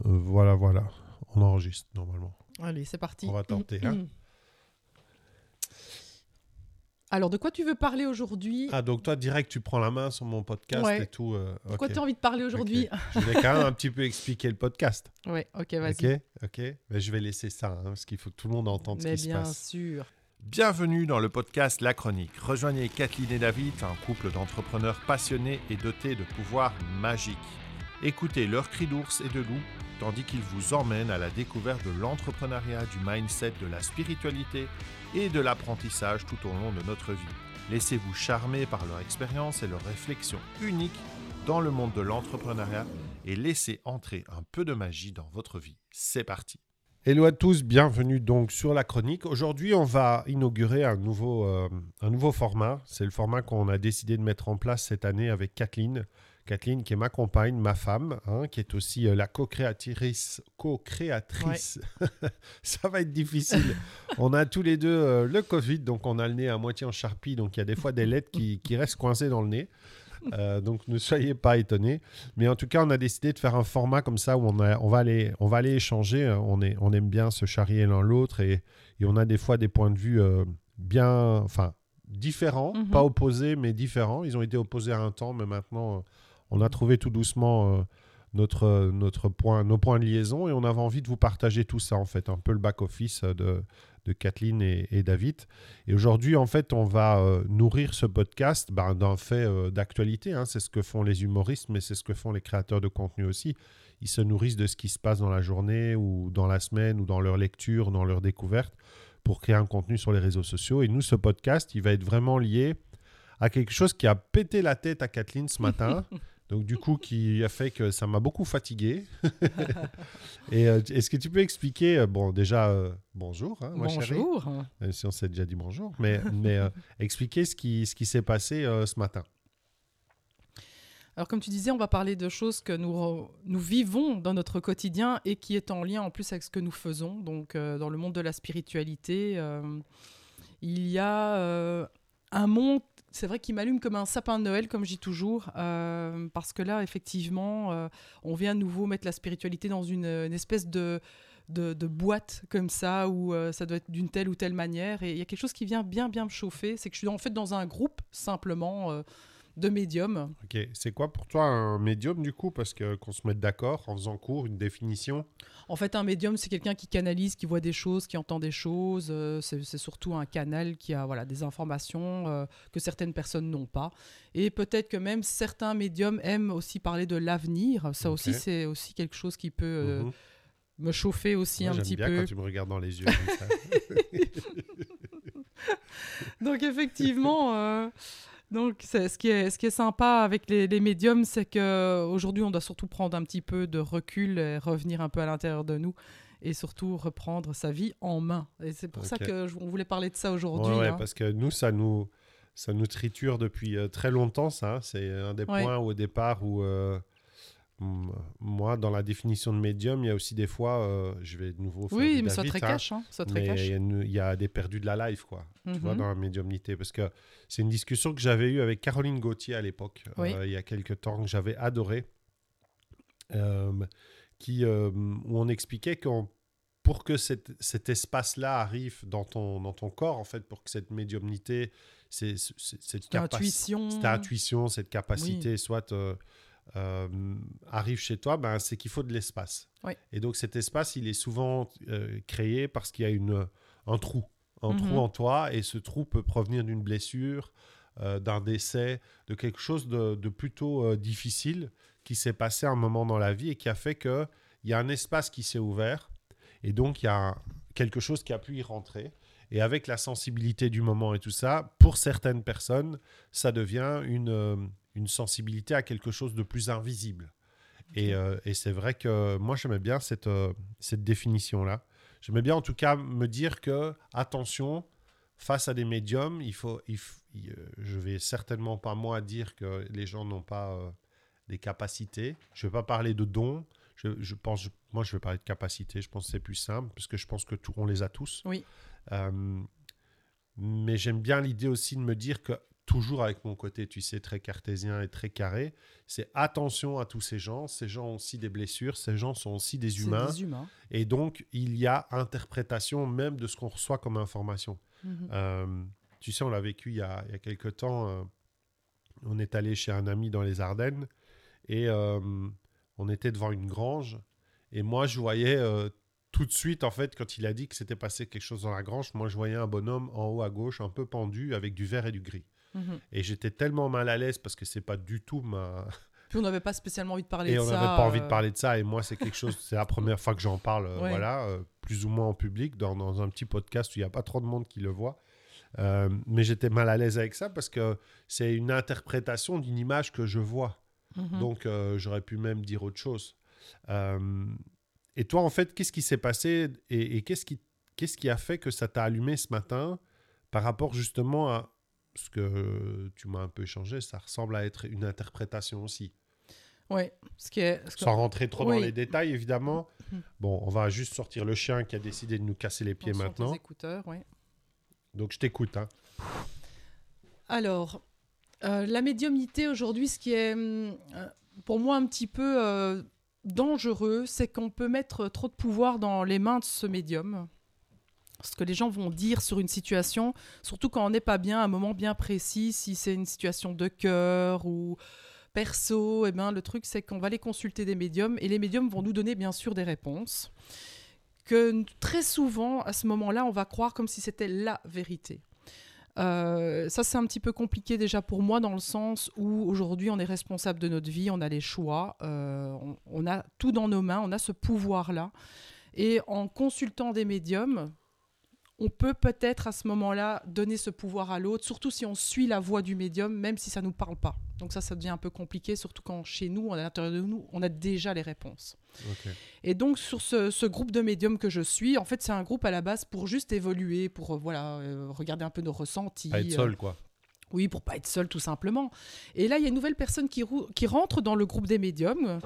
Euh, voilà, voilà. On enregistre normalement. Allez, c'est parti. On va tenter. hein. Alors, de quoi tu veux parler aujourd'hui? Ah, donc toi, direct, tu prends la main sur mon podcast Ouais. et tout. euh, De quoi tu as envie de parler aujourd'hui? Ok. Je vais quand même un petit peu expliquer le podcast. Ouais, ok, vas-y. Ok, ok. Mais je vais laisser ça, hein, parce qu'il faut que tout le monde entende ce qui se bien passe. sûr. Bienvenue dans le podcast La Chronique. Rejoignez Kathleen et David, un couple d'entrepreneurs passionnés et dotés de pouvoirs magiques. Écoutez leurs cris d'ours et de loup, tandis qu'ils vous emmènent à la découverte de l'entrepreneuriat, du mindset, de la spiritualité et de l'apprentissage tout au long de notre vie. Laissez-vous charmer par leur expérience et leurs réflexions uniques dans le monde de l'entrepreneuriat et laissez entrer un peu de magie dans votre vie. C'est parti. Hello à tous, bienvenue donc sur la chronique. Aujourd'hui, on va inaugurer un nouveau, euh, un nouveau format. C'est le format qu'on a décidé de mettre en place cette année avec Kathleen. Kathleen, qui est ma compagne, ma femme, hein, qui est aussi euh, la co-créatrice. Co-créatrice. Ça va être difficile. on a tous les deux euh, le Covid, donc on a le nez à moitié en charpie, donc il y a des fois des lettres qui, qui restent coincées dans le nez. Euh, donc ne soyez pas étonnés. Mais en tout cas, on a décidé de faire un format comme ça où on, a- on, va, aller, on va aller échanger. On, est, on aime bien se charrier l'un l'autre et, et on a des fois des points de vue euh, bien, enfin, différents, Mhm. pas opposés, mais différents. Ils ont été opposés à un temps, mais maintenant, on a trouvé tout doucement euh, notre, notre point, nos points de liaison et on avait envie de vous partager tout ça, en fait, un peu le back-office euh, de, de Kathleen et, David. Et aujourd'hui, en fait, on va euh, nourrir ce podcast ben, d'un fait d'actualité. hein. C'est ce que font les humoristes, mais c'est ce que font les créateurs de contenu aussi. Ils se nourrissent de ce qui se passe dans la journée ou dans la semaine ou dans leur lecture, dans leur découverte pour créer un contenu sur les réseaux sociaux. Et nous, ce podcast, il va être vraiment lié à quelque chose qui a pété la tête à Kathleen ce matin. Donc du coup, qui a fait que ça m'a beaucoup fatigué. Et euh, est-ce que tu peux expliquer, euh, bon déjà, euh, bonjour, hein, ma chérie, Bonjour. même si on s'est déjà dit bonjour, mais, mais expliquer ce qui, ce qui s'est passé ce matin. Alors, comme tu disais, on va parler de choses que nous, nous vivons dans notre quotidien et qui est en lien en plus avec ce que nous faisons. Donc, dans le monde de la spiritualité, il y a un monde, c'est vrai, qui m'allume comme un sapin de Noël, comme je dis toujours, euh, parce que là, effectivement, euh, on vient à nouveau mettre la spiritualité dans une, espèce de, boîte comme ça, où euh, ça doit être d'une telle ou telle manière. Et il y a quelque chose qui vient bien, bien me chauffer, c'est que je suis en fait dans un groupe, simplement, de médiums. Ok, c'est quoi pour toi un médium du coup? Parce que qu'on se mette d'accord en faisant court, une définition. En fait, un médium, c'est quelqu'un qui canalise, qui voit des choses, qui entend des choses. euh, c'est surtout un canal qui a voilà, des informations euh, que certaines personnes n'ont pas. Et peut-être que même certains médiums aiment aussi parler de l'avenir. Ça aussi, c'est aussi quelque chose qui peut euh, Mhm. me chauffer aussi Moi, un petit bien peu. quand tu me regardes dans les yeux comme ça. Donc effectivement, donc ce qui est ce qui est sympa avec les, les médiums, c'est que aujourd'hui on doit surtout prendre un petit peu de recul, et revenir un peu à l'intérieur de nous et surtout reprendre sa vie en main. Et c'est pour ça que je- on voulait parler de ça aujourd'hui. Ouais, ouais, hein. parce que nous, ça nous, ça nous triture depuis euh, très longtemps, ça. hein. C'est un des Ouais. points au départ où, euh, moi, dans la définition de médium, il y a aussi des fois, euh, je vais de nouveau faire Oui, mais David, très hein, cash, hein, très mais il y, a y des perdus de la life, quoi. Tu vois, Mhm. dans la médiumnité. Parce que c'est une discussion que j'avais eue avec Caroline Gauthier à l'époque, Oui. euh, il y a quelques temps, que j'avais adoré, euh, qui, où on expliquait qu'on pour que cet, cet espace-là arrive dans ton, dans ton corps, en fait, pour que cette médiumnité, c'est, cette intuition. cette intuition, cette capacité, soit euh, euh, arrive chez toi, ben, c'est qu'il faut de l'espace. Oui. Et donc cet espace, il est souvent euh, créé parce qu'il y a une, un trou, un Mhm. trou en toi, et ce trou peut provenir d'une blessure, euh, d'un décès, de quelque chose de, de plutôt euh, difficile qui s'est passé à un moment dans la vie et qui a fait qu'il y a un espace qui s'est ouvert, et donc il y a un- quelque chose qui a pu y rentrer. Et avec la sensibilité du moment et tout ça, pour certaines personnes, ça devient une, euh, une sensibilité à quelque chose de plus invisible. Et, euh, et c'est vrai que moi, j'aimais bien cette, euh, cette définition-là. J'aimais bien en tout cas me dire que, attention, face à des médiums, il faut, il euh, je vais certainement pas moi dire que les gens n'ont pas euh, des capacités. Je vais pas parler de dons. Je, je pense, moi, je vais parler de capacités. Je pense que c'est plus simple parce que je pense que tout, on les a tous. Oui. Mais j'aime bien l'idée aussi de me dire que toujours avec mon côté, tu sais, très cartésien et très carré, c'est attention à tous ces gens. Ces gens ont aussi des blessures, ces gens sont aussi des humains. des humains. Et donc, il y a interprétation même de ce qu'on reçoit comme information. Mhm. Euh, tu sais, on l'a vécu il y a, il y a quelques temps. euh, on est allé chez un ami dans les Ardennes et euh, on était devant une grange. Et moi, je voyais tout de suite, en fait, quand il a dit que s'était passé quelque chose dans la grange, moi, je voyais un bonhomme en haut à gauche, un peu pendu, avec du vert et du gris. Mhm. Et j'étais tellement mal à l'aise parce que c'est pas du tout ma. Puis on n'avait pas spécialement envie de parler Et de on ça. n'avait pas envie de euh, parler de ça. Et moi, c'est quelque chose, c'est la première fois que j'en parle, euh, Ouais. voilà, euh, plus ou moins en public, dans, dans un petit podcast où il n'y a pas trop de monde qui le voit. Euh, mais j'étais mal à l'aise avec ça parce que c'est une interprétation d'une image que je vois. mhm. Donc, euh, j'aurais pu même dire autre chose. Euh, et toi, en fait, qu'est-ce qui s'est passé et, et qu'est-ce qui, qu'est-ce qui a fait que ça t'a allumé ce matin par rapport justement à ce que tu m'as un peu échangé Ça ressemble à être une interprétation aussi. Ouais, ce qui est. ce que- Sans rentrer trop dans Oui. les détails, évidemment. Bon, on va juste sortir le chien qui a décidé de nous casser les pieds Attention, maintenant. tes écouteurs, ouais. Donc, je t'écoute. hein. Alors, euh, la médiumnité aujourd'hui, ce qui est hum, euh, pour moi un petit peu euh, dangereux, c'est qu'on peut mettre trop de pouvoir dans les mains de ce médium. Ce que les gens vont dire sur une situation, surtout quand on n'est pas bien à un moment bien précis, si c'est une situation de cœur ou perso, eh ben, le truc c'est qu'on va aller consulter des médiums et les médiums vont nous donner bien sûr des réponses que très souvent à ce moment-là on va croire comme si c'était la vérité. Euh, ça, c'est un petit peu compliqué déjà pour moi dans le sens où aujourd'hui on est responsable de notre vie, on a les choix, euh, on a tout dans nos mains, on a ce pouvoir-là. Et en consultant des médiums, on peut peut-être à ce moment-là donner ce pouvoir à l'autre, surtout si on suit la voix du médium, même si ça ne nous parle pas. Donc ça, ça devient un peu compliqué, surtout quand chez nous, à l'intérieur de nous, on a déjà les réponses. Et donc sur ce, ce groupe de médiums que je suis, en fait c'est un groupe à la base pour juste évoluer, pour euh, voilà euh, regarder un peu nos ressentis. Pas être euh, seul, quoi. oui, pour pas être seul tout simplement. Et là il y a une nouvelle personne qui, qui rentre dans le groupe des médiums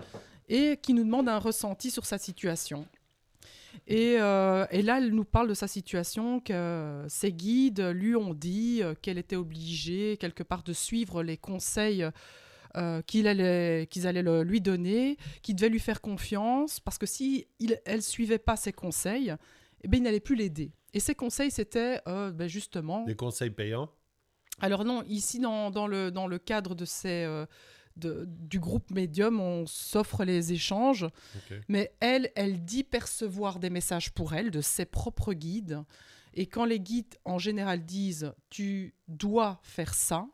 et qui nous demande un ressenti sur sa situation. Et, euh, et là, elle nous parle de sa situation, que ses guides lui ont dit euh, qu'elle était obligée quelque part de suivre les conseils euh, qu'il allait- qu'ils allaient le- lui donner, qu'il devait lui faire confiance, parce que si il- elle suivait pas ses conseils, eh ben, il n'allait plus l'aider. Et ses conseils, c'était euh, ben, justement... Des conseils payants? Alors non, ici, dans, dans le, dans le cadre de ces, de- du groupe médium, on s'offre les échanges. Mais elle, elle dit percevoir des messages pour elle, de ses propres guides. Et quand les guides, en général, disent « tu dois faire ça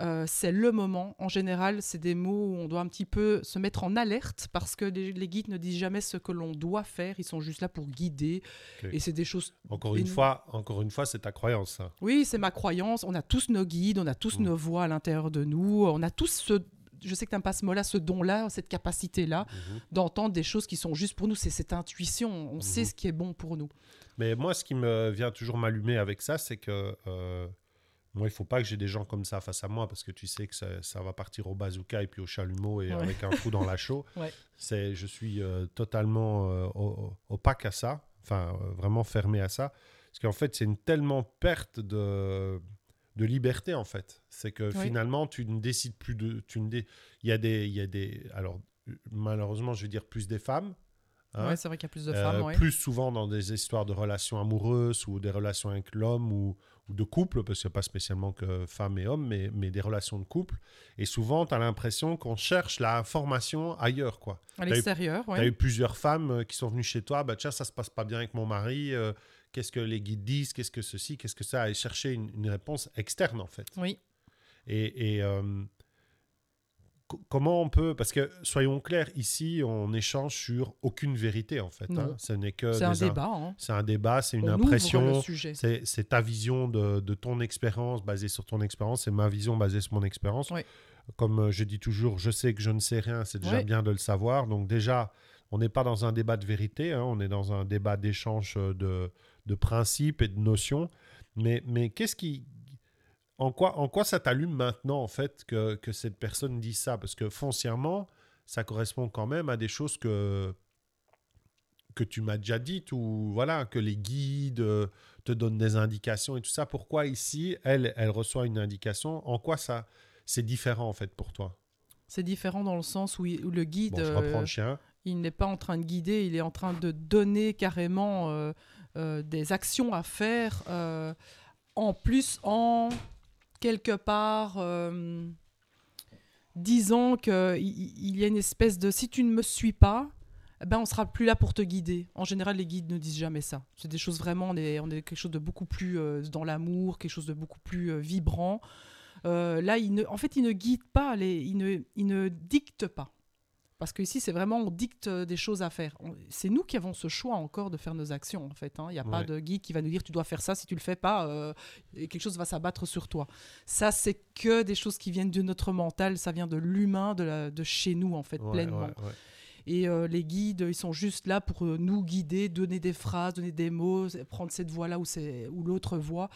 euh, c'est le moment. En général, c'est des mots où on doit un petit peu se mettre en alerte parce que les, les guides ne disent jamais ce que l'on doit faire. Ils sont juste là pour guider. Et c'est des choses Encore une fois, encore une fois, c'est ta croyance, ça. oui, c'est ma croyance. On a tous nos guides, on a tous Mm. nos voix à l'intérieur de nous. On a tous ce. Je sais que tu pas ce mot-là, ce don-là, cette capacité-là Mhm. d'entendre des choses qui sont juste pour nous. C'est cette intuition. On sait Mhm. ce qui est bon pour nous. Mais moi, ce qui me vient toujours m'allumer avec ça, c'est que euh, moi, il faut pas que j'ai des gens comme ça face à moi parce que tu sais que ça, ça va partir au bazooka et puis au chalumeau et Ouais. avec un trou dans la chaux. Ouais. C'est, je suis euh, totalement euh, opaque à ça, enfin vraiment fermé à ça, parce qu'en fait, c'est une tellement perte de de liberté en fait. C'est que Oui. finalement, tu ne décides plus de, tu ne dé- il y a des, il y a des, alors malheureusement, je vais dire plus des femmes. hein, Ouais, c'est vrai qu'il y a plus de euh, femmes. ouais. Plus souvent dans des histoires de relations amoureuses ou des relations avec l'homme ou, ou de couple, parce qu'il n'y a pas spécialement que femmes et hommes, mais, mais des relations de couple. Et souvent, tu as l'impression qu'on cherche la information ailleurs. quoi. À eu- l'extérieur, Tu as eu plusieurs femmes euh, qui sont venues chez toi, bah, tiens, ça se passe pas bien avec mon mari, euh, qu'est-ce que les guides disent, qu'est-ce que ceci, qu'est-ce que ça, et chercher une, une réponse externe en fait. Oui. Et, et, euh, co- comment on peut, parce que soyons clairs, ici, on échange sur aucune vérité en fait. Non. hein. Ce n'est que C'est un débat. hein. c'est un débat, c'est une On impression, c'est ta vision de, de ton expérience basée sur ton expérience, c'est ma vision basée sur mon expérience. Ouais. Comme euh, je dis toujours, je sais que je ne sais rien, c'est déjà bien de le savoir. Donc déjà, on n'est pas dans un débat de vérité, hein, on est dans un débat d'échange euh, de, de principes et de notions. Mais, mais qu'est-ce qui... En quoi, en quoi ça t'allume maintenant, en fait, que, que cette personne dit ça? Parce que foncièrement, ça correspond quand même à des choses que, que tu m'as déjà dites, ou voilà, que les guides euh, te donnent des indications et tout ça. Pourquoi ici, elle, elle reçoit une indication? En quoi ça, c'est différent en fait pour toi? C'est différent dans le sens où, il- où le guide, Bon, je reprends euh, le chien. il n'est pas en train de guider, il est en train de donner carrément euh, des actions à faire, euh, en plus en quelque part euh, disant qu'il il y a une espèce de si tu ne me suis pas, eh ben on sera plus là pour te guider. En général, les guides ne disent jamais ça. C'est des choses vraiment, on est, on est quelque chose de beaucoup plus euh, dans l'amour, quelque chose de beaucoup plus euh, vibrant. Euh, là, ne, en fait, ils ne guident pas, les, ils, ne, ils ne dictent pas. Parce que ici, c'est vraiment, on dicte euh, des choses à faire. C'est nous qui avons ce choix encore de faire nos actions, en fait. hein. Il n'y a pas de guide qui va nous dire tu dois faire ça, si tu le fais pas, euh, quelque chose va s'abattre sur toi. Ça, c'est que des choses qui viennent de notre mental, ça vient de l'humain, de, la- de chez nous, en fait, Ouais, pleinement. ouais. Et euh, les guides, ils sont juste là pour euh, nous guider, donner des phrases, donner des mots, prendre cette voie-là ou, ou l'autre voie.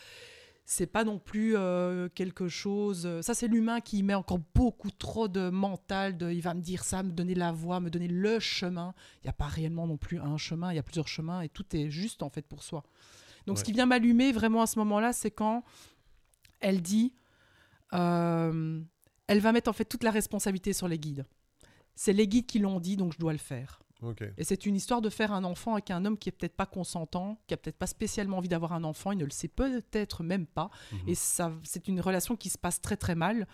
C'est pas non plus euh, quelque chose. euh, Ça, c'est l'humain qui met encore beaucoup trop de mental. De, il va me dire ça, me donner la voie, me donner le chemin. Il n'y a pas réellement non plus un chemin, il y a plusieurs chemins et tout est juste en fait pour soi. Donc, ce qui vient m'allumer vraiment à ce moment-là, c'est quand elle dit euh, elle va mettre en fait toute la responsabilité sur les guides. C'est les guides qui l'ont dit, donc je dois le faire. Ok. Et c'est une histoire de faire un enfant avec un homme qui est peut-être pas consentant, qui a peut-être pas spécialement envie d'avoir un enfant, il ne le sait peut-être même pas. Mhm. Et ça, c'est une relation qui se passe très très mal.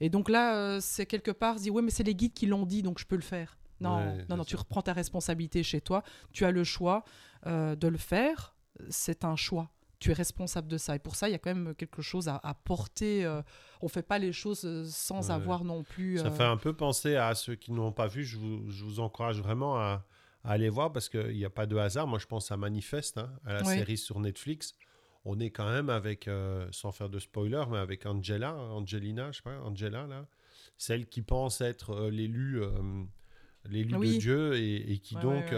Et donc là, euh, c'est quelque part, dit, ouais, mais c'est les guides qui l'ont dit, donc je peux le faire. Non, Ouais, non, non, tu reprends ta responsabilité chez toi, tu as le choix euh, de le faire, c'est un choix. Tu es responsable de ça. Et pour ça, il y a quand même quelque chose à, à porter. euh, on fait pas les choses euh, sans Ouais. avoir non plus. Ça euh, fait un peu penser à ceux qui n'ont pas vu. Je vous, je vous encourage vraiment à, à aller voir parce qu'il n'y a pas de hasard. Moi, je pense à Manifeste, hein, à la Ouais. série sur Netflix. On est quand même avec, euh, sans faire de spoiler, mais avec Angela, Angelina, je sais pas, Angela, là, celle qui pense être l'élu l'élu de. Dieu et, et qui Ouais, donc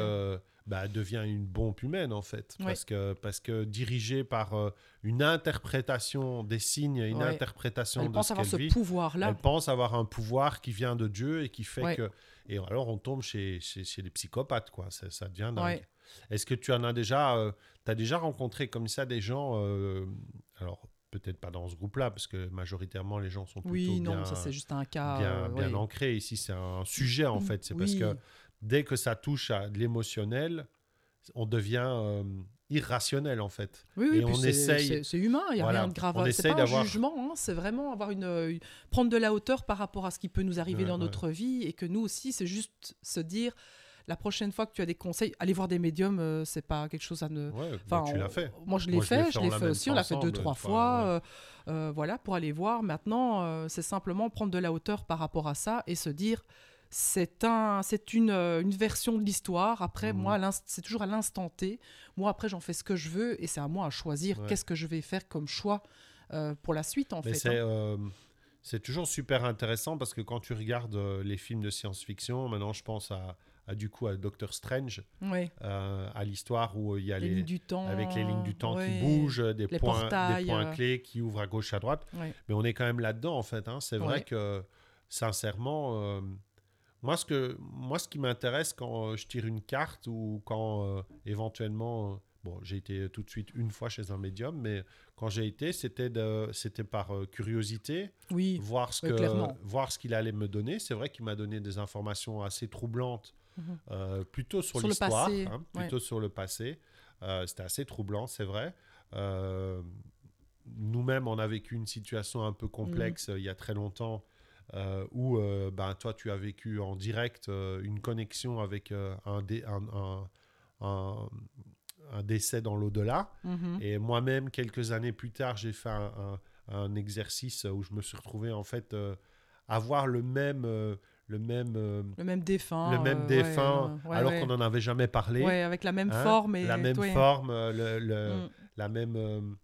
bah, devient une bombe humaine, en fait. Parce, que, parce que dirigée par euh, une interprétation des signes, une interprétation elle de pense ce avoir ce vit. pouvoir-là. Elle pense avoir un pouvoir qui vient de Dieu et qui fait que. Et alors, on tombe chez, chez, chez les psychopathes, quoi. Ça, ça devient dingue. Est-ce que tu en as déjà. euh, tu as déjà rencontré comme ça des gens. euh, alors, peut-être pas dans ce groupe-là, parce que majoritairement, les gens sont plutôt Oui, bien, non, ça c'est juste un cas. bien, euh, bien ouais. ancrés. Ici, c'est un sujet, en fait. C'est parce que dès que ça touche à l'émotionnel, on devient euh, irrationnel, en fait. Oui, oui, Et on c'est- essaye- c'est- humain, il n'y a Voilà, rien de grave. on C'est pas un jugement, hein, c'est vraiment avoir une, une- prendre de la hauteur par rapport à ce qui peut nous arriver Ouais, dans ouais. notre vie et que nous aussi, c'est juste se dire la prochaine fois que tu as des conseils, aller voir des médiums, euh, c'est pas quelque chose à ne. Ouais, Enfin, tu l'as fait. Moi, je l'ai fait, fait, je l'ai l'a fait aussi, on l'a fait deux, trois fois, euh, euh, voilà, pour aller voir. Maintenant, euh, c'est simplement prendre de la hauteur par rapport à ça et se dire c'est un, c'est une, euh, une version de l'histoire. Après, Mhm. moi, c'est toujours à l'instant T. Moi, après, j'en fais ce que je veux et c'est à moi à choisir Ouais. qu'est-ce que je vais faire comme choix euh, pour la suite, en Mais fait. c'est hein. euh, c'est toujours super intéressant parce que quand tu regardes euh, les films de science-fiction, maintenant je pense à, à, du coup à Doctor Strange, Ouais. à l'histoire où il y a Les les, lignes du temps. avec les lignes du temps ouais. qui bougent, des Les points, des points clés qui ouvrent à gauche, à droite. Mais on est quand même là-dedans en fait. hein. C'est vrai que sincèrement, moi, ce que, moi ce qui m'intéresse quand euh, je tire une carte ou quand euh, éventuellement, euh, bon, j'ai été tout de suite une fois chez un médium, mais quand j'ai été, c'était de- c'était par curiosité Oui. voir ce que clairement. voir ce qu'il allait me donner. C'est vrai qu'il m'a donné des informations assez troublantes, Mhm. euh, plutôt sur, Sur le l'histoire, hein, ouais. plutôt sur le passé. Euh, C'était assez troublant, c'est vrai. Euh, Nous-mêmes, on a vécu une situation un peu Mhm. complexe euh, il y a très longtemps. Euh, où euh, ben, toi tu as vécu en direct euh, une connexion avec euh, un, dé- un, un- un- un décès dans l'au-delà. Mhm. Et moi-même, quelques années plus tard, j'ai fait un, exercice où je me suis retrouvé en fait avoir le même, le même, euh, Le même défunt. le même euh, défunt, ouais, ouais, alors ouais. qu'on n'en avait jamais parlé. Ouais, avec la même hein, forme. Et la même forme, le, le- Mm. la même,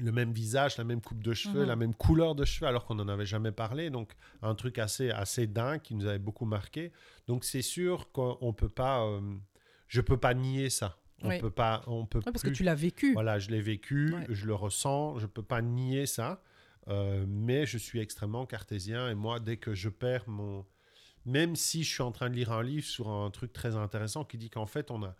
le même visage, la même coupe de cheveux, Mhm. la même couleur de cheveux, alors qu'on n'en avait jamais parlé. Donc, un truc assez, assez dingue qui nous avait beaucoup marqué. Donc, c'est sûr qu'on peut pas, euh, je peux pas nier ça. On Oui. peut pas, on peut Ouais, parce que tu l'as vécu. voilà, je l'ai vécu, Ouais. je le ressens, je peux pas nier ça, euh, mais je suis extrêmement cartésien et moi, dès que je perds mon, même si je suis en train de lire un livre sur un truc très intéressant qui dit qu'en fait on a,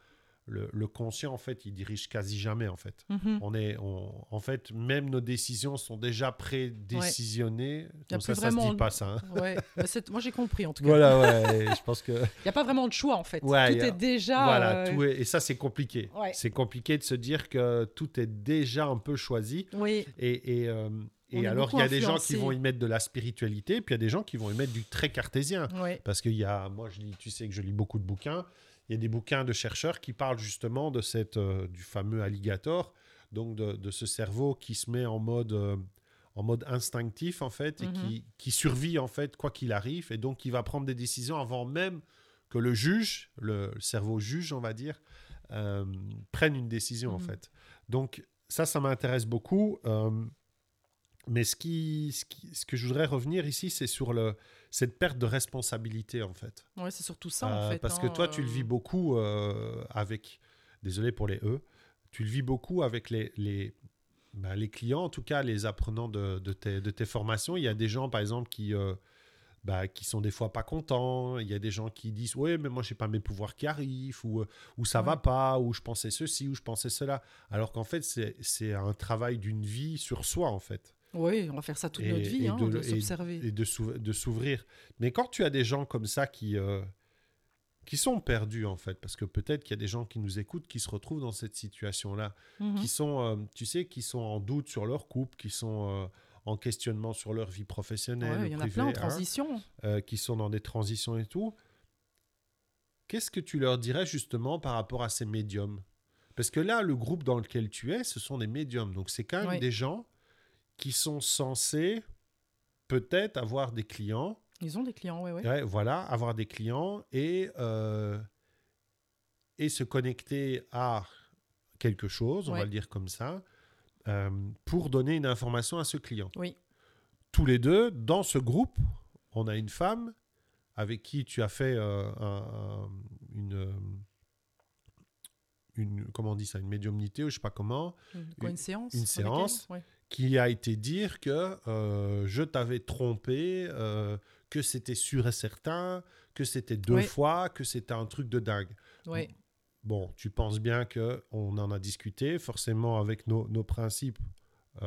le, le conscient, en fait, il dirige quasi jamais, en fait. Mhm. On est, on- en fait, même nos décisions sont déjà prédécisionnées. A Donc ça, ça se dit pas, ça. hein. Ouais, c'est- moi j'ai compris en tout cas. Voilà, ouais. je pense que Il n'y a pas vraiment de choix en fait. Ouais, tout a- est déjà. voilà, euh, tout est- et ça c'est compliqué. Ouais. C'est compliqué de se dire que tout est déjà un peu choisi. Oui, Et, et, euh, et On est alors, il y a des gens qui vont y mettre de la spiritualité, puis il y a des gens qui vont y mettre du très cartésien. oui. Parce qu'il y a, moi, je lis, tu sais que je lis beaucoup de bouquins. Il y a des bouquins de chercheurs qui parlent justement de cette, euh, du fameux alligator, donc de, de ce cerveau qui se met en mode, euh, en mode instinctif en fait, et Mhm. qui, qui survit en fait quoi qu'il arrive, et donc qui va prendre des décisions avant même que le juge, le, le cerveau juge, on va dire, euh, prenne une décision en Mhm. fait. Donc ça, ça m'intéresse beaucoup. Euh, mais ce, qui, ce, qui- ce que je voudrais revenir ici, c'est sur le, cette perte de responsabilité, en fait. Ouais, c'est surtout ça en Euh, fait. parce hein, que toi, tu le euh, vis beaucoup euh, avec, désolé pour les E, tu le vis beaucoup avec les, les, bah, les clients, en tout cas les apprenants de, de tes, de tes formations. Il y a des gens, par exemple, qui, euh, bah, qui sont des fois pas contents. Il y a des gens qui disent, oui, mais moi, j'ai pas mes pouvoirs qui arrivent, ou, euh, ou ça va Ouais. pas, ou je pensais ceci, ou je pensais cela. Alors qu'en fait, c'est un travail d'une vie sur soi, en fait Oui, on va faire ça toute et- notre vie, et hein, de- s'observer. et de s'ouv- de s'ouvrir. Mais quand tu as des gens comme ça qui, euh, qui sont perdus, en fait, parce que peut-être qu'il y a des gens qui nous écoutent qui se retrouvent dans cette situation-là, Mhm. qui sont, euh, tu sais, qui sont en doute sur leur couple, qui sont euh, en questionnement sur leur vie professionnelle, Ouais, Il y en a plein en hein, transition. qui sont dans des transitions et tout. Qu'est-ce que tu leur dirais justement par rapport à ces médiums? Parce que là, le groupe dans lequel tu es, ce sont des médiums. Donc, c'est quand même des gens qui sont censés peut-être avoir des clients. Ils ont des clients, ouais, ouais. Ouais, voilà, avoir des clients et, euh, et se connecter à quelque chose, on va le dire comme ça, euh, pour donner une information à ce client. Oui. Tous les deux, dans ce groupe, on a une femme avec qui tu as fait euh, un- un- une, une, comment on dit ça, une médiumnité ou je sais pas comment, Quoi, Une- une séance une séance. Ouais. Qui a été dire que euh, je t'avais trompé, euh, que c'était sûr et certain, que c'était deux Oui. fois, que c'était un truc de dingue. Ouais. Bon, tu penses bien que on en a discuté, forcément avec nos, nos principes. euh,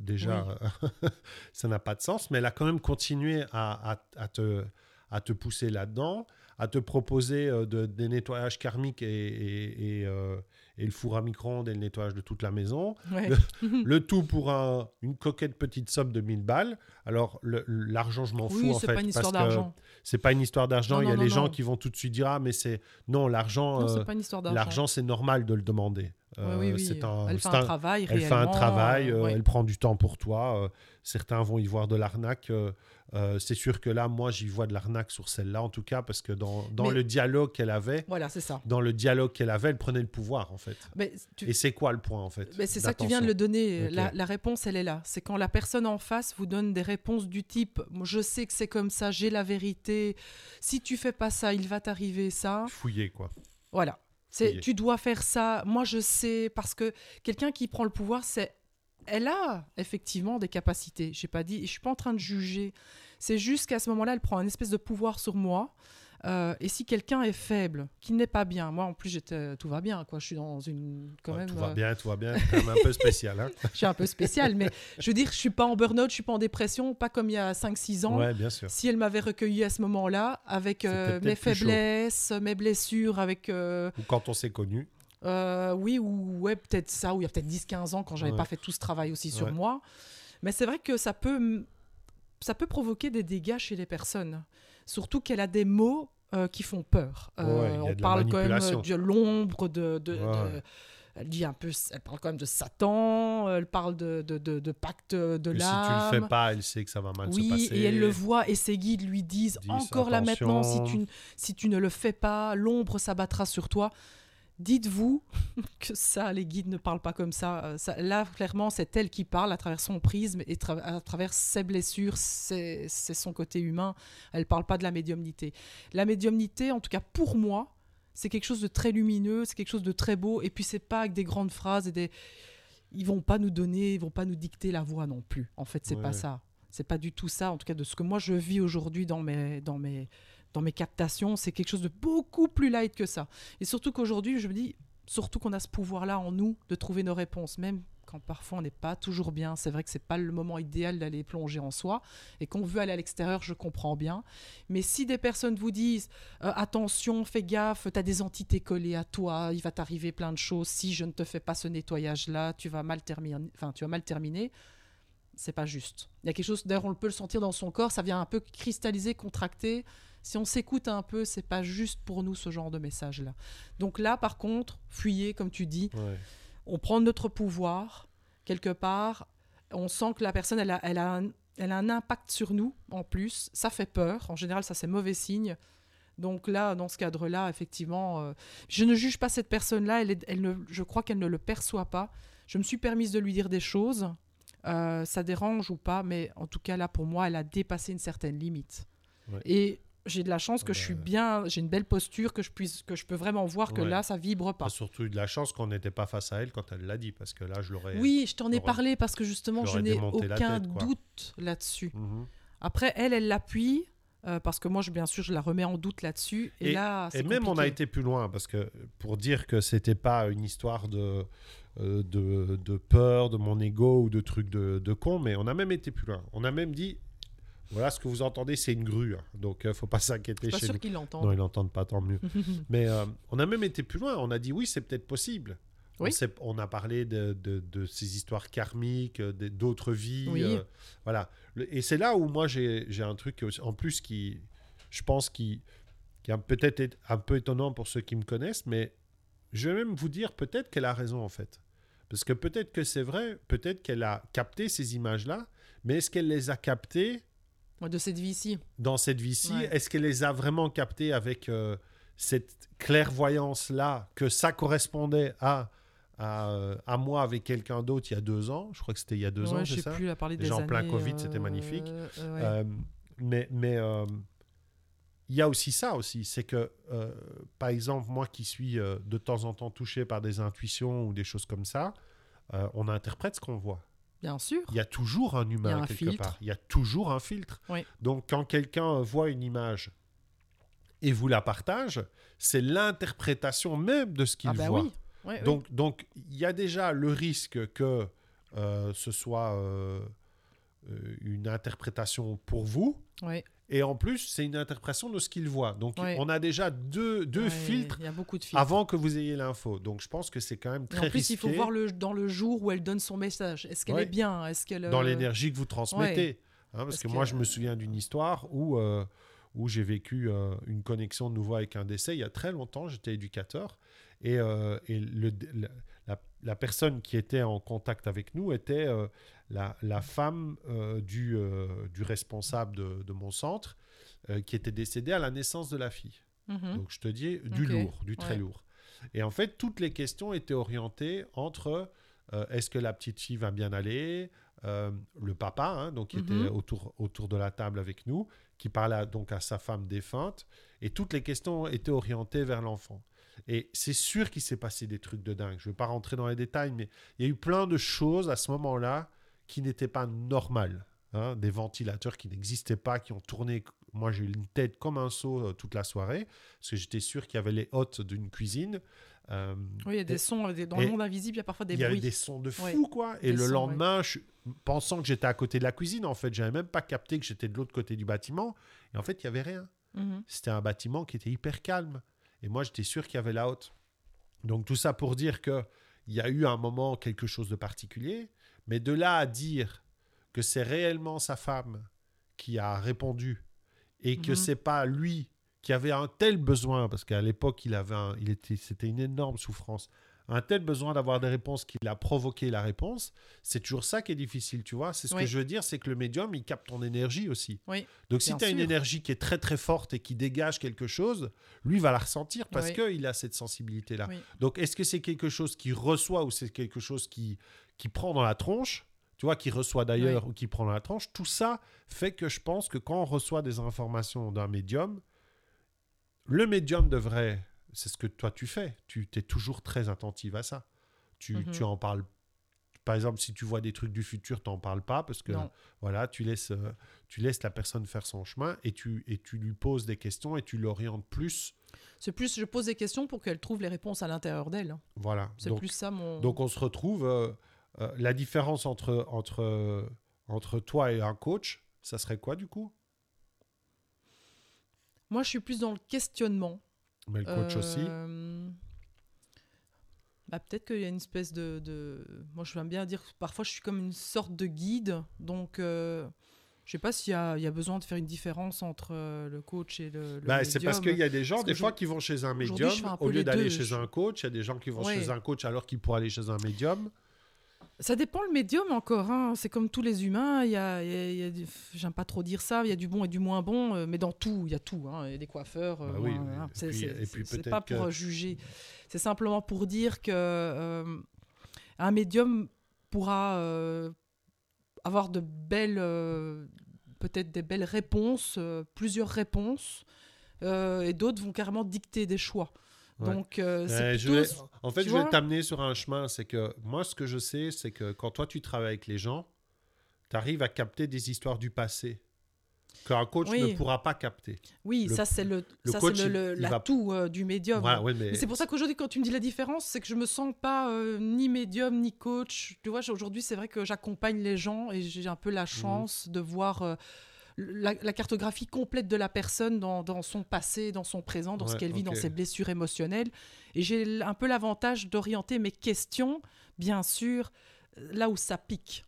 déjà, ça n'a pas de sens, mais elle a quand même continué à, à- à te, à te pousser là-dedans, à te proposer euh, de- des nettoyages karmiques et, et- et, euh, et le four à micro-ondes et le nettoyage de toute la maison. Ouais. Le tout pour un- une coquette petite somme de 1000 balles. Alors, l'argent, je m'en fous en c'est fait. pas une histoire d'argent. C'est pas une histoire d'argent. Il y a non, les non, gens qui vont tout de suite dire Ah, mais c'est. Non, l'argent, euh, c'est l'argent, c'est normal de le demander. Euh, oui, oui. c'est un- elle fait c'est un, un- travail elle fait un travail, euh, ouais. elle prend du temps pour toi. euh, certains vont y voir de l'arnaque. Euh, c'est sûr que là, moi, j'y vois de l'arnaque sur celle-là, en tout cas, parce que dans, dans Mais- le dialogue qu'elle avait, Voilà, c'est ça. dans le dialogue qu'elle avait, elle prenait le pouvoir, en fait. Mais tu- Et c'est quoi le point, en fait Mais c'est ça que tu viens de le donner. La, la réponse, elle est là. C'est quand la personne en face vous donne des réponses du type Je sais que c'est comme ça, j'ai la vérité. Si tu fais pas ça, il va t'arriver ça. Fouiller, quoi. Voilà. C'est tu dois faire ça. Moi, je sais parce que quelqu'un qui prend le pouvoir, c'est elle a effectivement des capacités. J'ai pas dit, je suis pas en train de juger. C'est juste qu'à ce moment-là, elle prend un espèce de pouvoir sur moi. Euh, et si quelqu'un est faible, qui n'est pas bien, moi en plus j'étais tout va bien quoi. Je suis dans une quand Ouais, même. tout va euh, bien, tout va bien. Quand même un peu spécial. Hein je suis un peu spéciale, mais je veux dire, je suis pas en burn-out, je suis pas en dépression, pas comme il y a 5-6 ans. ouais, bien sûr. Si elle m'avait recueilli à ce moment-là, avec euh, mes faiblesses, mes blessures, avec. euh, Ou quand on s'est connus. Euh, oui, ou ouais, peut-être ça, ou il y a peut-être 10-15 ans, quand j'avais Ouais. pas fait tout ce travail aussi sur Ouais. moi. Mais c'est vrai que ça peut, ça peut provoquer des dégâts chez les personnes. Surtout qu'elle a des mots euh, qui font peur. Euh, on parle quand même de l'ombre, de, de- Elle dit un peu, elle parle quand même de Satan, elle parle de, de, de, de pacte de Que si tu l'âme. le fais pas, elle sait que ça va mal se Oui, passer. et elle le voit et ses guides lui disent, Disent, encore là maintenant, si tu, si tu ne le fais pas, l'ombre s'abattra sur toi. Dites-vous que ça, les guides ne parlent pas comme ça. Euh, ça- là, clairement, c'est elle qui parle à travers son prisme et tra- à travers ses blessures, c'est son côté humain. Elle parle pas de la médiumnité. La médiumnité, en tout cas pour moi, c'est quelque chose de très lumineux, c'est quelque chose de très beau. Et puis c'est pas avec des grandes phrases et des. Ils vont pas nous donner, ils vont pas nous dicter la voix non plus. En fait, c'est Ouais, pas ça. C'est pas du tout ça. En tout cas, de ce que moi je vis aujourd'hui dans mes dans mes dans mes captations, c'est quelque chose de beaucoup plus light que ça. Et surtout qu'aujourd'hui, je me dis, surtout qu'on a ce pouvoir-là en nous de trouver nos réponses, même quand parfois on n'est pas toujours bien. C'est vrai que c'est pas le moment idéal d'aller plonger en soi et qu'on veut aller à l'extérieur, je comprends bien. Mais si des personnes vous disent euh, attention, fais gaffe, tu as des entités collées à toi, il va t'arriver plein de choses. Si je ne te fais pas ce nettoyage-là, tu vas mal terminer. Enfin, tu vas mal terminer. C'est pas juste. Il y a quelque chose. D'ailleurs, on peut le sentir dans son corps. Ça vient un peu cristalliser, contracter si on s'écoute un peu, c'est pas juste pour nous ce genre de message-là. Donc là, par contre, fuyez, comme tu dis. On prend notre pouvoir, quelque part. On sent que la personne, elle a, elle a, un, elle a un impact sur nous, en plus. Ça fait peur. En général, ça, c'est mauvais signe. Donc là, dans ce cadre-là, effectivement, euh, je ne juge pas cette personne-là. Elle, elle ne, je crois qu'elle ne le perçoit pas. Je me suis permise de lui dire des choses. Euh, ça dérange ou pas, mais en tout cas, là, pour moi, elle a dépassé une certaine limite. Et j'ai de la chance que je suis bien, j'ai une belle posture, que je puisse, que je peux vraiment voir que là, ça vibre pas. surtout eu de la chance qu'on n'était pas face à elle quand elle l'a dit, parce que là, je l'aurais. Oui, je t'en ai parlé parce que justement, je n'ai aucun doute là-dessus. Mhm. Après, elle, elle l'appuie. Euh, parce que moi, je, bien sûr, je la remets en doute là-dessus. Et, là, et même, on a été plus loin, parce que pour dire que c'était pas une histoire de, euh, de, de, peur, de mon ego ou de trucs de, de con, mais on a même été plus loin. On a même dit, voilà, ce que vous entendez, c'est une grue. Hein. Donc, il euh, ne faut pas s'inquiéter chez sûr qu'ils l'entendent. Non, ils l'entendent pas, tant mieux. Mais euh, on a même été plus loin. On a dit oui, c'est peut-être possible. Oui. On, a parlé de, de, ces histoires karmiques, euh, d'autres vies. voilà. Et c'est là où moi, j'ai un truc en plus qui, je pense, qui, qui est peut-être un peu étonnant pour ceux qui me connaissent, mais je vais même vous dire peut-être qu'elle a raison en fait. Parce que peut-être que c'est vrai, peut-être qu'elle a capté ces images-là, mais est-ce qu'elle les a captées de cette vie-ci. Dans cette vie-ci, est-ce qu'elle les a vraiment captées avec euh, cette clairvoyance-là, que ça correspondait à, à, euh, à moi avec quelqu'un d'autre il y a deux ans? Je crois que c'était il y a deux ans, c'est ça? plus, à parler des en plein Covid, c'était euh, magnifique. mais mais il y a aussi ça aussi, c'est que, par exemple, moi qui suis de temps en temps touché par des intuitions ou des choses comme ça, on interprète ce qu'on voit. Bien sûr. Il y a toujours un humain quelque part. Il y a toujours un filtre. Donc quand quelqu'un voit une image et vous la partage, c'est l'interprétation même de ce qu'il ah bah voit. donc donc il y a déjà le risque que euh, ce soit euh, euh, une interprétation pour vous. Et en plus, c'est une interprétation de ce qu'il voit. Donc, on a déjà deux, deux filtres, avant que vous ayez l'info. Donc, je pense que c'est quand même très En plus, il faut voir le, dans le jour où elle donne son message. Est-ce qu'elle est bien? Est-ce qu'elle Dans euh, l'énergie que vous transmettez. Hein, parce, que, moi, je me souviens d'une histoire où, euh, où j'ai vécu euh, une connexion de nouveau avec un décès. Il y a très longtemps, j'étais éducateur. Et, et le, la, la, personne qui était en contact avec nous était la, femme euh, du, euh, du, responsable de, mon centre euh, qui était décédée à la naissance de la fille. Mhm. Donc je te dis du lourd, du très lourd. Et en fait, toutes les questions étaient orientées entre est-ce que la petite fille va bien aller le papa, hein, donc qui était mhm. autour, autour de la table avec nous, qui parlait donc à sa femme défunte, et toutes les questions étaient orientées vers l'enfant. Et c'est sûr qu'il s'est passé des trucs de dingue. Je ne vais pas rentrer dans les détails, mais il y a eu plein de choses à ce moment-là qui n'étaient pas normales. Hein, des ventilateurs qui n'existaient pas, qui ont tourné. Moi, j'ai eu une tête comme un seau euh, toute la soirée, parce que j'étais sûr qu'il y avait les hôtes d'une cuisine. Euh, oui, il y a des sons, dans le monde invisible, il y a parfois des bruits. Il y avait des sons de fou, quoi. Et le lendemain, pensant que j'étais à côté de la cuisine, en fait, j'avais même pas capté que j'étais de l'autre côté du bâtiment. Et en fait, il y avait rien. Mhm. C'était un bâtiment qui était hyper calme. Et moi, j'étais sûr qu'il y avait la haute. Donc, tout ça pour dire que il y a eu un moment quelque chose de particulier. Mais de là à dire que c'est réellement sa femme qui a répondu et que mhm. c'est pas lui qui avait un tel besoin, parce qu'à l'époque, il avait il était, c'était une énorme souffrance, un tel besoin d'avoir des réponses qu'il a provoqué la réponse, c'est toujours ça qui est difficile, tu vois. C'est ce que je veux dire, c'est que le médium, il capte ton énergie aussi. Oui, Donc si tu as une énergie qui est très très forte et qui dégage quelque chose, lui va la ressentir parce qu'il a cette sensibilité-là. Donc est-ce que c'est quelque chose qui reçoit ou c'est quelque chose qui, qui prend dans la tronche, tu vois, qui reçoit d'ailleurs ou qui prend dans la tronche, tout ça fait que je pense que quand on reçoit des informations d'un médium, le médium devrait, c'est ce que toi tu fais, tu es toujours très attentive à ça. Tu, mhm. tu en parles par exemple, si tu vois des trucs du futur, t'en parles pas parce que Non. voilà, tu laisses, euh, tu laisses la personne faire son chemin et tu, et tu lui poses des questions et tu l'orientes plus. C'est plus, je pose des questions pour qu'elle trouve les réponses à l'intérieur d'elle. hein. Voilà. C'est plus ça mon. donc on se retrouve. euh, euh, la différence entre, entre, entre toi et un coach, ça serait quoi du coup? Moi, je suis plus dans le questionnement. Mais le coach aussi. Euh, bah, peut-être qu'il y a une espèce de, de- Moi, je vais bien dire que parfois, je suis comme une sorte de guide. Donc, euh, je sais pas s'il y y a besoin de faire une différence entre euh, le coach et le. le Bah, c'est parce qu'il y a des gens, Parce des fois, qui vont chez un médium un au lieu d'aller chez un coach. Il y a des gens qui vont Ouais. chez un coach alors qu'ils pourraient aller chez un médium. Ça dépend le médium encore. hein. C'est comme tous les humains. Il y a, il y a- il y a du- J'aime pas trop dire ça. Il y a du bon et du moins bon, euh, mais dans tout, il y a tout. hein. Il y a des coiffeurs. euh, Bah moins, oui. Et C'est pas pour que- euh, juger. C'est simplement pour dire que euh, un médium pourra euh, avoir de belles, euh, peut-être des belles réponses, euh, plusieurs réponses, euh, et d'autres vont carrément dicter des choix. Ouais. Donc, euh, Euh, c'est plutôt- en fait, tu je vais vois? t'amener sur un chemin. C'est que moi, ce que je sais, c'est que quand toi, tu travailles avec les gens, tu arrives à capter des histoires du passé qu'un coach Oui. ne pourra pas capter. Oui, Le- ça c'est le, le ça, coach, le- va- l'atout euh, du médium. Voilà, ouais, mais Mais C'est pour ça qu'aujourd'hui, quand tu me dis la différence, c'est que je me sens pas euh, ni médium ni coach. Tu vois, aujourd'hui, c'est vrai que j'accompagne les gens et j'ai un peu la chance de voir euh, la, la cartographie complète de la personne dans, dans son passé, dans son présent, dans ce qu'elle vit, dans ses blessures émotionnelles. Et j'ai un peu l'avantage d'orienter mes questions, bien sûr, euh, là où ça pique.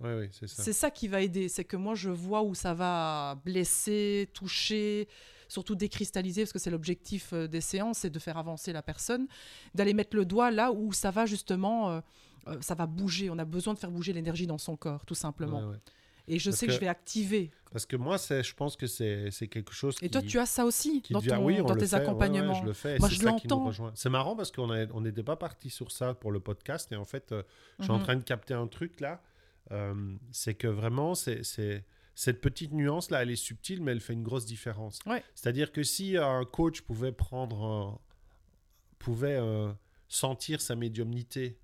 Ouais, ouais, c'est ça. C'est ça qui va aider, c'est que moi je vois où ça va blesser, toucher, surtout décristalliser, parce que c'est l'objectif euh, des séances, c'est de faire avancer la personne, d'aller mettre le doigt là où ça va justement, euh, ça va bouger. On a besoin de faire bouger l'énergie dans son corps, tout simplement. Ouais. Et je Parce sais que, que- je vais activer. Parce que moi, je pense que c'est, quelque chose Et toi, tu as ça aussi dans, ton- oui, on dans tes fait, ouais, ouais, accompagnements. je le fais. Moi, je l'entends. C'est marrant parce qu'on n'était pas parti sur ça pour le podcast et en fait, euh, je suis en Mhm. train de capter un truc là. euh, c'est que vraiment, c'est, c'est- cette petite nuance là, elle est subtile, mais elle fait une grosse différence. Ouais. C'est-à-dire que si un coach pouvait prendre, un- pouvait euh, sentir sa médiumnité,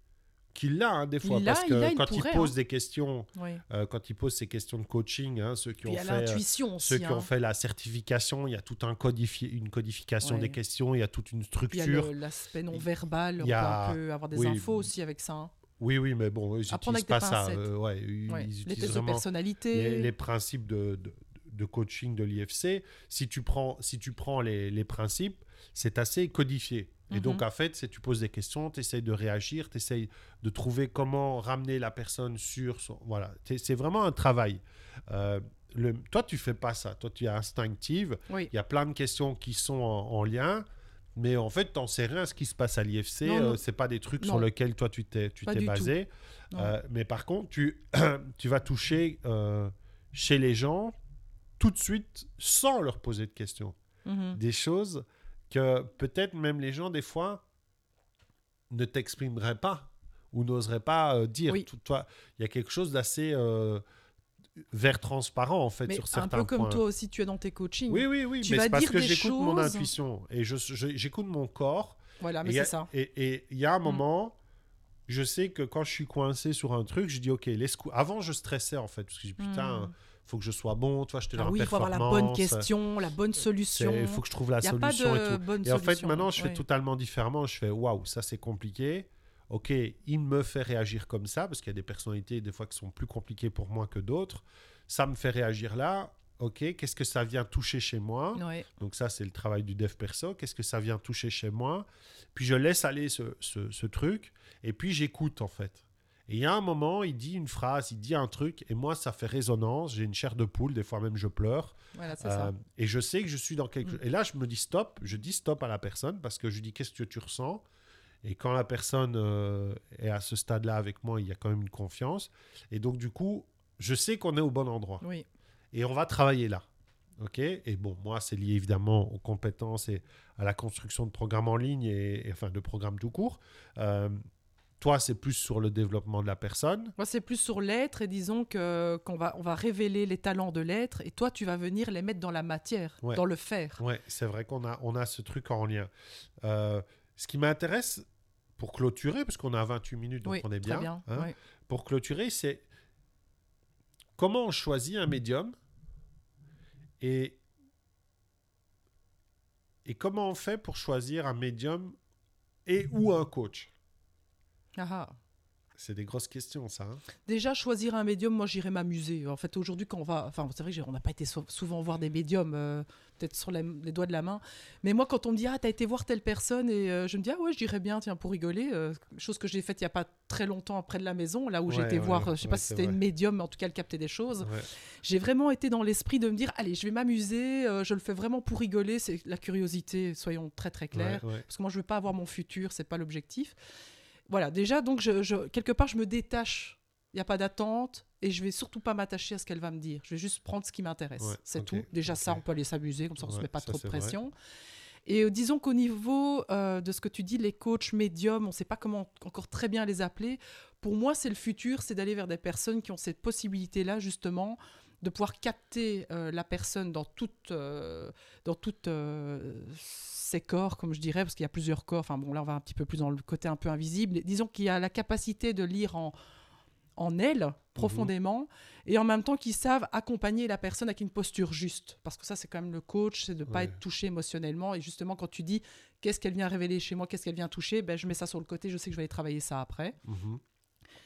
qu'il l'a hein, des fois, Il parce il que il quand il pourrait, pose hein. des questions, Oui. euh, quand il pose ses questions de coaching, hein, ceux qui ont il a fait euh, aussi. ceux qui ont hein. fait la certification, il y a tout un codifi- une codification Ouais. des questions, il y a toute une Puis il y a structure. l'aspect non verbal, Il y on a- peut avoir des oui. infos aussi avec ça. hein. Oui, oui, mais bon, ils n'utilisent pas ça. euh, ouais, ils, Ouais. ils Les tests de personnalité. les, les principes de, de, de coaching de l'IFC. Si tu prends, si tu prends les, les principes, c'est assez codifié. Et Mhm. donc, en fait, c'est tu poses des questions, tu essayes de réagir, tu essayes de trouver comment ramener la personne sur son... Voilà, c'est vraiment un travail. Euh, le, toi, tu fais pas ça. Toi, tu es instinctive. Oui. Il y a plein de questions qui sont en, en lien, mais en fait, t'en sais rien ce qui se passe à l'IFC. Euh, c'est pas des trucs Non. sur lesquels toi tu t'es tu t'es basé. Euh, mais par contre, tu, tu vas toucher euh, chez les gens tout de suite sans leur poser de questions. Mhm. Des choses que peut-être même les gens, des fois, ne t'exprimeraient pas ou n'oseraient pas euh, dire. Oui. Toi, il y a quelque chose d'assez euh, vert transparent, en fait, Mais sur un certains peu comme points. toi aussi, tu es dans tes coachings. Oui, oui, oui, Tu mais c'est parce que j'écoute mon intuition et j'écoute mon corps. Voilà, mais c'est ça. Et il y a un Mm. moment, je sais que quand je suis coincé sur un truc, je dis ok, laisse Avant, je stressais en fait parce que je dis putain, Mm. Faut que je sois bon, tu vois, j'étais Ah dans oui, il faut avoir la bonne question, la bonne solution. Il faut que je trouve la n'y a pas solution de et tout. bonne Et en fait, solution. maintenant, je fais totalement différemment. Je fais waouh, ça c'est compliqué. Ok, il me fait réagir comme ça parce qu'il y a des personnalités des fois qui sont plus compliquées pour moi que d'autres. Ça me fait réagir là. Ok, qu'est-ce que ça vient toucher chez moi? Ouais. donc ça, c'est le travail du dev perso. Qu'est-ce que ça vient toucher chez moi? Puis je laisse aller ce, ce- ce truc et puis j'écoute en fait. Et il y a un moment, il dit une phrase, il dit un truc et moi, ça fait résonance. J'ai une chair de poule, des fois même je pleure. Voilà, Euh, ça. et je sais que je suis dans quelque Mm. chose. Et là, je me dis stop. Je dis stop à la personne parce que je lui dis qu'est-ce que tu ressens? Et quand la personne euh, est à ce stade-là avec moi, il y a quand même une confiance. Et donc, du coup, je sais qu'on est au bon endroit Oui. et on va travailler là. OK? Et bon, moi, c'est lié évidemment aux compétences et à la construction de programmes en ligne et, et- enfin de programmes tout court. Euh, toi, c'est plus sur le développement de la personne. Moi, c'est plus sur l'être et disons que qu'on va on va révéler les talents de l'être et toi, tu vas venir les mettre dans la matière, Ouais. dans le faire. Ouais, c'est vrai qu'on a, on a ce truc en lien. Euh, ce qui m'intéresse pour clôturer, parce qu'on a 28 minutes, donc Oui, on est bien. bien. hein. ouais. Pour clôturer, c'est comment on choisit un médium et, et comment on fait pour choisir un médium et ou un coach? Ah ah. C'est des grosses questions, ça. hein. Déjà, choisir un médium, moi j'irais m'amuser. En fait, aujourd'hui, quand on va. Enfin, c'est vrai qu'on n'a pas été sou- souvent voir des médiums, euh, peut-être sur la- les doigts de la main. Mais moi, quand on me dit Ah, t'as été voir telle personne, et euh, je me dis Ah, ouais, je dirais bien, tiens, pour rigoler. euh, chose que j'ai faite il n'y a pas très longtemps après de la maison, là où Ouais, ouais, voir, je sais pas si c'était une médium, mais en tout cas, elle captait des choses. J'ai vraiment été dans l'esprit de me dire Allez, je vais m'amuser, je le fais vraiment pour rigoler. C'est la curiosité, soyons très très clairs. Parce que moi, je veux pas avoir mon futur, c'est pas l'objectif. Voilà, déjà, donc, je, je- quelque part, je me détache. Il n'y a pas d'attente et je vais surtout pas m'attacher à ce qu'elle va me dire. Je vais juste prendre ce qui m'intéresse. Ouais, c'est tout. Déjà, ça, on peut aller s'amuser, comme ça, on se Ouais, met pas ça, trop de vrai. pression. Et euh, disons qu'au niveau euh, de ce que tu dis, les coachs médiums, on ne sait pas comment encore très bien les appeler. Pour moi, c'est le futur, c'est d'aller vers des personnes qui ont cette possibilité-là, justement, de pouvoir capter euh, la personne dans toute, euh, dans toutes euh, ses corps, comme je dirais, parce qu'il y a plusieurs corps. Enfin bon, là, on va un petit peu plus dans le côté un peu invisible. Disons qu'il y a la capacité de lire en, en elle, profondément, et en même temps qu'ils savent accompagner la personne avec une posture juste. Parce que ça, c'est quand même le coach, c'est de ne pas Ouais. être touché émotionnellement. Et justement, quand tu dis qu'est-ce qu'elle vient révéler chez moi, qu'est-ce qu'elle vient toucher, ben, je mets ça sur le côté, je sais que je vais aller travailler ça après Mhm.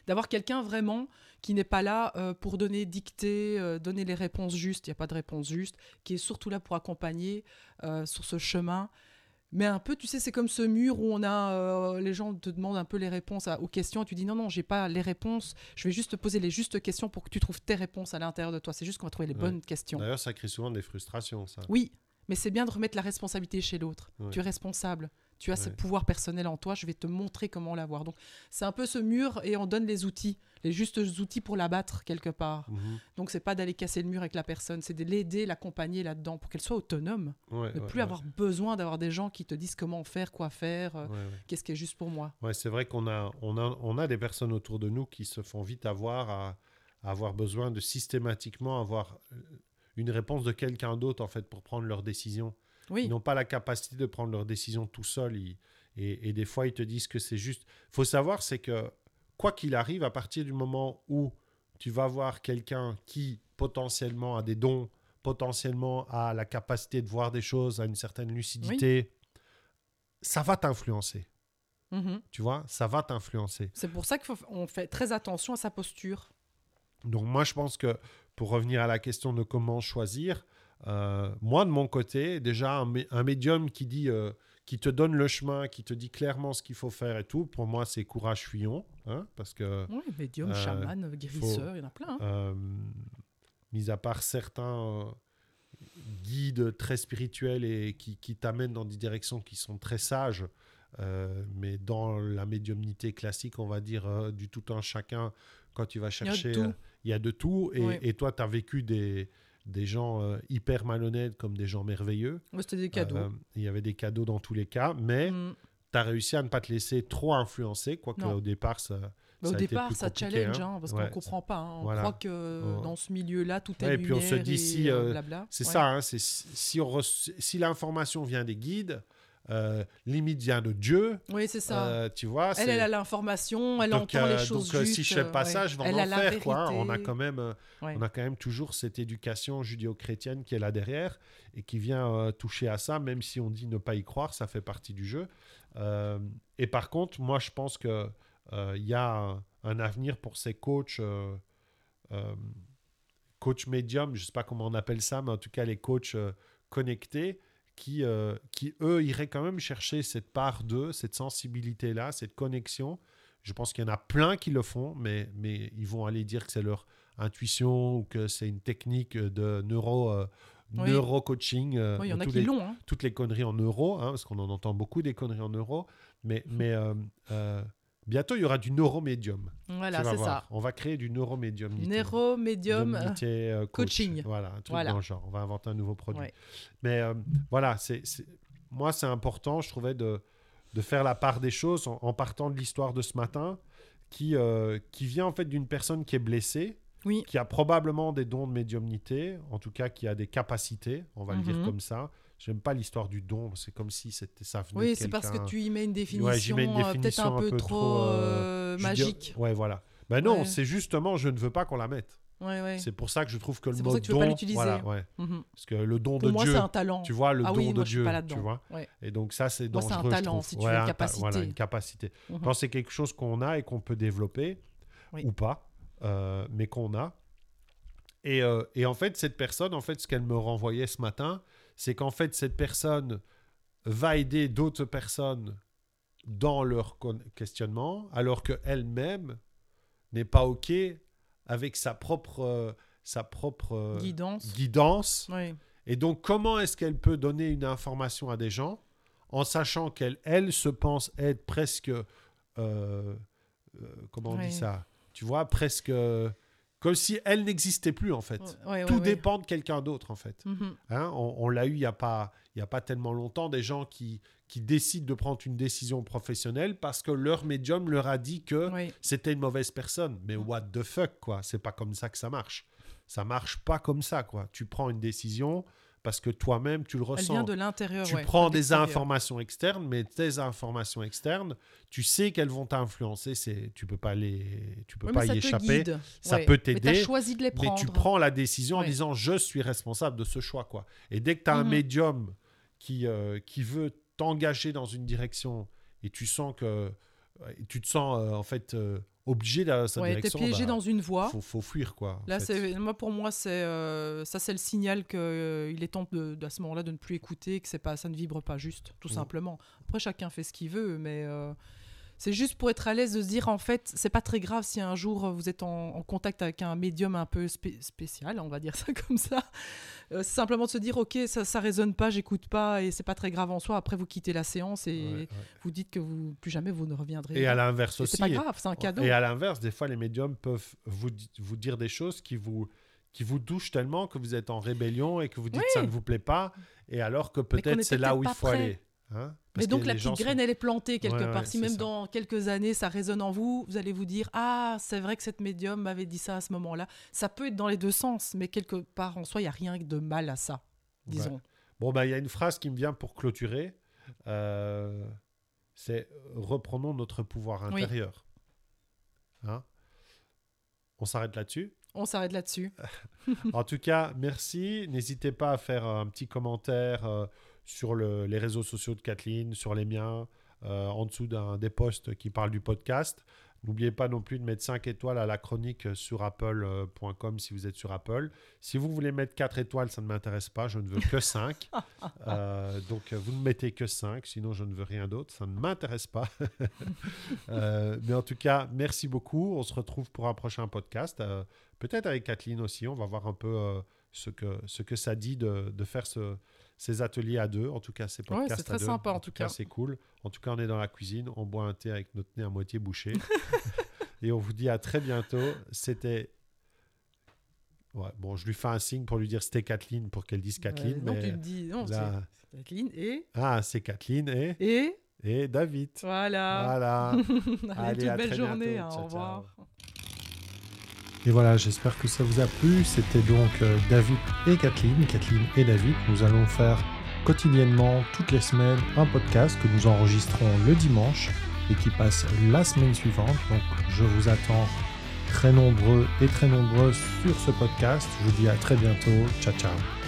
D'avoir quelqu'un vraiment qui n'est pas là euh, pour donner dicter, euh, donner les réponses justes, il n'y a pas de réponse juste, qui est surtout là pour accompagner euh, sur ce chemin. Mais un peu, tu sais, c'est comme ce mur où on a, les gens te demandent un peu les réponses à- aux questions, et tu dis non, non, j'ai pas les réponses, je vais juste te poser les justes questions pour que tu trouves tes réponses à l'intérieur de toi. C'est juste qu'on va trouver les Ouais. bonnes questions. D'ailleurs, ça crée souvent des frustrations, ça. Oui, mais c'est bien de remettre la responsabilité chez l'autre. Ouais. Tu es responsable. Tu as ce pouvoir personnel en toi. Je vais te montrer comment l'avoir. Donc, c'est un peu ce mur et on donne les outils, les justes outils pour l'abattre quelque part. Mhm. Donc, c'est pas d'aller casser le mur avec la personne, c'est de l'aider, l'accompagner là-dedans pour qu'elle soit autonome. Ouais, Ne ouais, plus avoir besoin d'avoir des gens qui te disent comment faire, quoi faire, euh, qu'est-ce qui est juste pour moi. Ouais, c'est vrai qu'on a, on a, on a des personnes autour de nous qui se font vite avoir à, à avoir besoin de systématiquement avoir euh, une réponse de quelqu'un d'autre en fait pour prendre leurs décisions. Oui, Ils n'ont pas la capacité de prendre leurs décisions tout seuls. Ils- et, et des fois, ils te disent que c'est juste. faut savoir, c'est que quoi qu'il arrive, à partir du moment où tu vas voir quelqu'un qui potentiellement a des dons, potentiellement a la capacité de voir des choses, a une certaine lucidité, ça va t'influencer. Mhm. Tu vois, ça va t'influencer. c'est pour ça qu'on fait très attention à sa posture. Donc moi, je pense que pour revenir à la question de comment choisir, euh, moi de mon côté, déjà un, mé- un médium qui dit, euh, qui te donne le chemin, qui te dit clairement ce qu'il faut faire et tout, pour moi c'est courage fuyons, hein, parce que Oui, médium, Euh, chaman, guérisseur, il y en a plein. hein. mis à part certains guides très spirituels et qui, qui t'amènent dans des directions qui sont très sages, mais dans la médiumnité classique, on va dire du tout un chacun, quand tu vas chercher, il y a de tout. Et, Oui. et toi, tu as vécu des, des gens euh, hyper malhonnêtes comme des gens merveilleux. Ouais, C'était des cadeaux. Euh, Il y avait des cadeaux dans tous les cas, mais Mm. tu as réussi à ne pas te laisser trop influencer, quoique au départ, ça, Bah, ça au départ, ça challenge, hein. hein, parce Ouais, qu'on comprend pas. hein. On voilà. croit que dans ce milieu-là, tout est Ouais, et puis on se dit si, euh. C'est Ouais. ça, hein, c'est si, on si l'information vient des guides, euh, vient de Dieu, Oui, c'est ça. euh, tu vois. elle, elle a l'information, elle donc, entend euh, les choses donc, euh, justes. si je fais pas ouais. ça, je vais Elle en enfer, quoi. hein. On a quand même, euh, Ouais. on a quand même toujours cette éducation judéo-chrétienne qui est là derrière et qui vient euh, toucher à ça, même si on dit ne pas y croire, ça fait partie du jeu. Euh, et par contre, moi, je pense que euh, il y a un, un avenir pour ces coachs. euh, euh, coach médium, je sais pas comment on appelle ça, mais en tout cas les coachs euh, connectés qui, euh, qui, eux, iraient quand même chercher cette part d'eux, cette sensibilité-là, cette connexion. Je pense qu'il y en a plein qui le font, mais, mais ils vont aller dire que c'est leur intuition ou que c'est une technique de neuro, euh, Oui. neuro-coaching. euh, Oui, il y en a qui les- l'ont. hein. toutes les conneries en euros, hein, parce qu'on en entend beaucoup des conneries en euros, mais, Mhm. mais bientôt il y aura du neuromédium. Voilà, c'est ça. On va créer du neuromédium. Néro, médium. euh, euh, coach. coaching. Voilà, un truc Voilà. dans le genre. On va inventer un nouveau produit. Ouais. Mais euh, voilà, c'est, moi, c'est important, je trouvais, de, de faire la part des choses en, en partant de l'histoire de ce matin, qui, euh, qui vient en fait d'une personne qui est blessée, Oui. qui a probablement des dons de médiumnité, en tout cas qui a des capacités, on va le dire Mhm. comme ça. J'aime pas l'histoire du don. C'est comme si c'était ça venait Oui, de c'est parce que tu y mets une définition, Ouais, j'y mets une euh, peut-être définition un peu, trop, euh, dis- magique. Ouais, voilà. Ben non, Ouais. c'est justement, je ne veux pas qu'on la mette. Ouais, ouais. C'est pour ça que je trouve que le mot don, l'utiliser. voilà, ouais. Mhm. parce que le don Pour de moi, Dieu, c'est un talent. tu vois, le Ah don oui, de moi, je suis Dieu, pas là-dedans. tu vois. Et donc ça, c'est Moi, c'est dangereux. un talent, si tu veux, une capacité. Voilà, une capacité. Mhm. Quand c'est quelque chose qu'on a et qu'on peut développer, Oui. ou pas, euh, mais qu'on a. Et, euh, et en fait, cette personne, en fait, ce qu'elle me renvoyait ce matin, c'est qu'en fait, cette personne va aider d'autres personnes dans leur questionnement, alors qu'elle-même n'est pas OK avec sa propre, euh, sa propre euh, Guidance. guidance. Oui. Et donc, comment est-ce qu'elle peut donner une information à des gens en sachant qu'elle, elle, se pense être presque... euh, comment on dit ça? Tu vois, presque... comme si elle n'existait plus, en fait. Ouais, Tout ouais. dépend de quelqu'un d'autre, en fait. Mhm. Hein, on on l'a eu il n'y a, pas- il y a pas tellement longtemps, des gens qui, qui décident de prendre une décision professionnelle parce que leur médium leur a dit que c'était une mauvaise personne. Mais what the fuck, quoi. C'est pas comme ça que ça marche. Ça marche pas comme ça, quoi. Tu prends une décision parce que toi-même, tu le Elle ressens. vient de l'intérieur. tu ouais, prends de des informations externes, mais tes informations externes, tu sais qu'elles vont t'influencer. C'est, tu peux pas les, tu peux Ouais, pas mais ça y te échapper. guide. Ça Ouais. peut Mais t'aider, tu as choisi de les Mais prendre. tu prends la décision en disant je suis responsable de ce choix quoi. Et dès que tu as un Mhm. médium qui euh, qui veut t'engager dans une direction et tu sens que tu te sens euh, en fait euh, obligé dans cette Ouais, t'es direction, piégé bah, dans une voie. faut, faut fuir quoi. Là, c'est moi pour moi, c'est euh, ça, c'est le signal que euh, il est temps de, de- à ce moment-là de ne plus écouter, que c'est pas, ça ne vibre pas juste, tout Mhm. simplement. Après, chacun fait ce qu'il veut, mais euh, c'est juste pour être à l'aise de se dire en fait, c'est pas très grave si un jour euh, vous êtes en, en contact avec un médium un peu spé- spécial, on va dire ça comme ça. Euh, simplement de se dire ok, ça, ça résonne pas, j'écoute pas, et c'est pas très grave en soi. Après, vous quittez la séance et Ouais, ouais. vous dites que vous plus jamais vous ne reviendrez. Et à l'inverse aussi. c'est pas grave, c'est un cadeau. Et à l'inverse, des fois les médiums peuvent vous vous dire des choses qui vous qui vous touchent tellement que vous êtes en rébellion et que vous dites Oui. ça ne vous plaît pas et alors que peut-être c'est là où il faut prêt. aller. Hein Mais donc la petite sont- graine, elle est plantée quelque Ouais, part. ouais, si même ça. dans quelques années, ça résonne en vous, vous allez vous dire Ah, c'est vrai que cette médium m'avait dit ça à ce moment-là. Ça peut être dans les deux sens, mais quelque part en soi, il n'y a rien de mal à ça, Ouais. disons. Bon, bah, il y a une phrase qui me vient pour clôturer. Euh, c'est reprenons notre pouvoir Oui. intérieur. Hein? On s'arrête là-dessus? On s'arrête là-dessus. en tout cas, merci. N'hésitez pas à faire un petit commentaire euh, sur le- les réseaux sociaux de Kathleen, sur les miens, euh, en dessous d'un des posts qui parlent du podcast. N'oubliez pas non plus de mettre 5 étoiles à la chronique sur apple.com si vous êtes sur Apple. Si vous voulez mettre 4 étoiles, ça ne m'intéresse pas, je ne veux que 5. Euh, donc euh, vous ne mettez que 5, sinon je ne veux rien d'autre, ça ne m'intéresse pas. Euh, mais en tout cas, merci beaucoup. On se retrouve pour un prochain podcast. Euh, Peut-être avec Kathleen aussi, on va voir un peu euh, ce, que, ce que ça dit de, de faire ce- ces ateliers à deux. En tout cas, ces Ouais, podcasts c'est très à deux. sympa, en tout cas. C'est cool. En tout cas, on est dans la cuisine, on boit un thé avec notre nez à moitié bouché. Et on vous dit à très bientôt. C'était. Ouais, bon, je lui fais un signe pour lui dire c'était Kathleen pour qu'elle dise Kathleen. Ouais, non, mais tu me dis Non, là- c'est Kathleen et. Ah, c'est Kathleen et, Et et David. voilà. Voilà. Allez, Allez, toute à belle très journée. bientôt. hein, Ciao, au revoir. Et voilà, j'espère que ça vous a plu. C'était donc euh, David et Kathleen, Kathleen et David. Nous allons faire quotidiennement, toutes les semaines, un podcast que nous enregistrons le dimanche et qui passe la semaine suivante. Donc je vous attends très nombreux et très nombreuses sur ce podcast. Je vous dis à très bientôt. Ciao, ciao.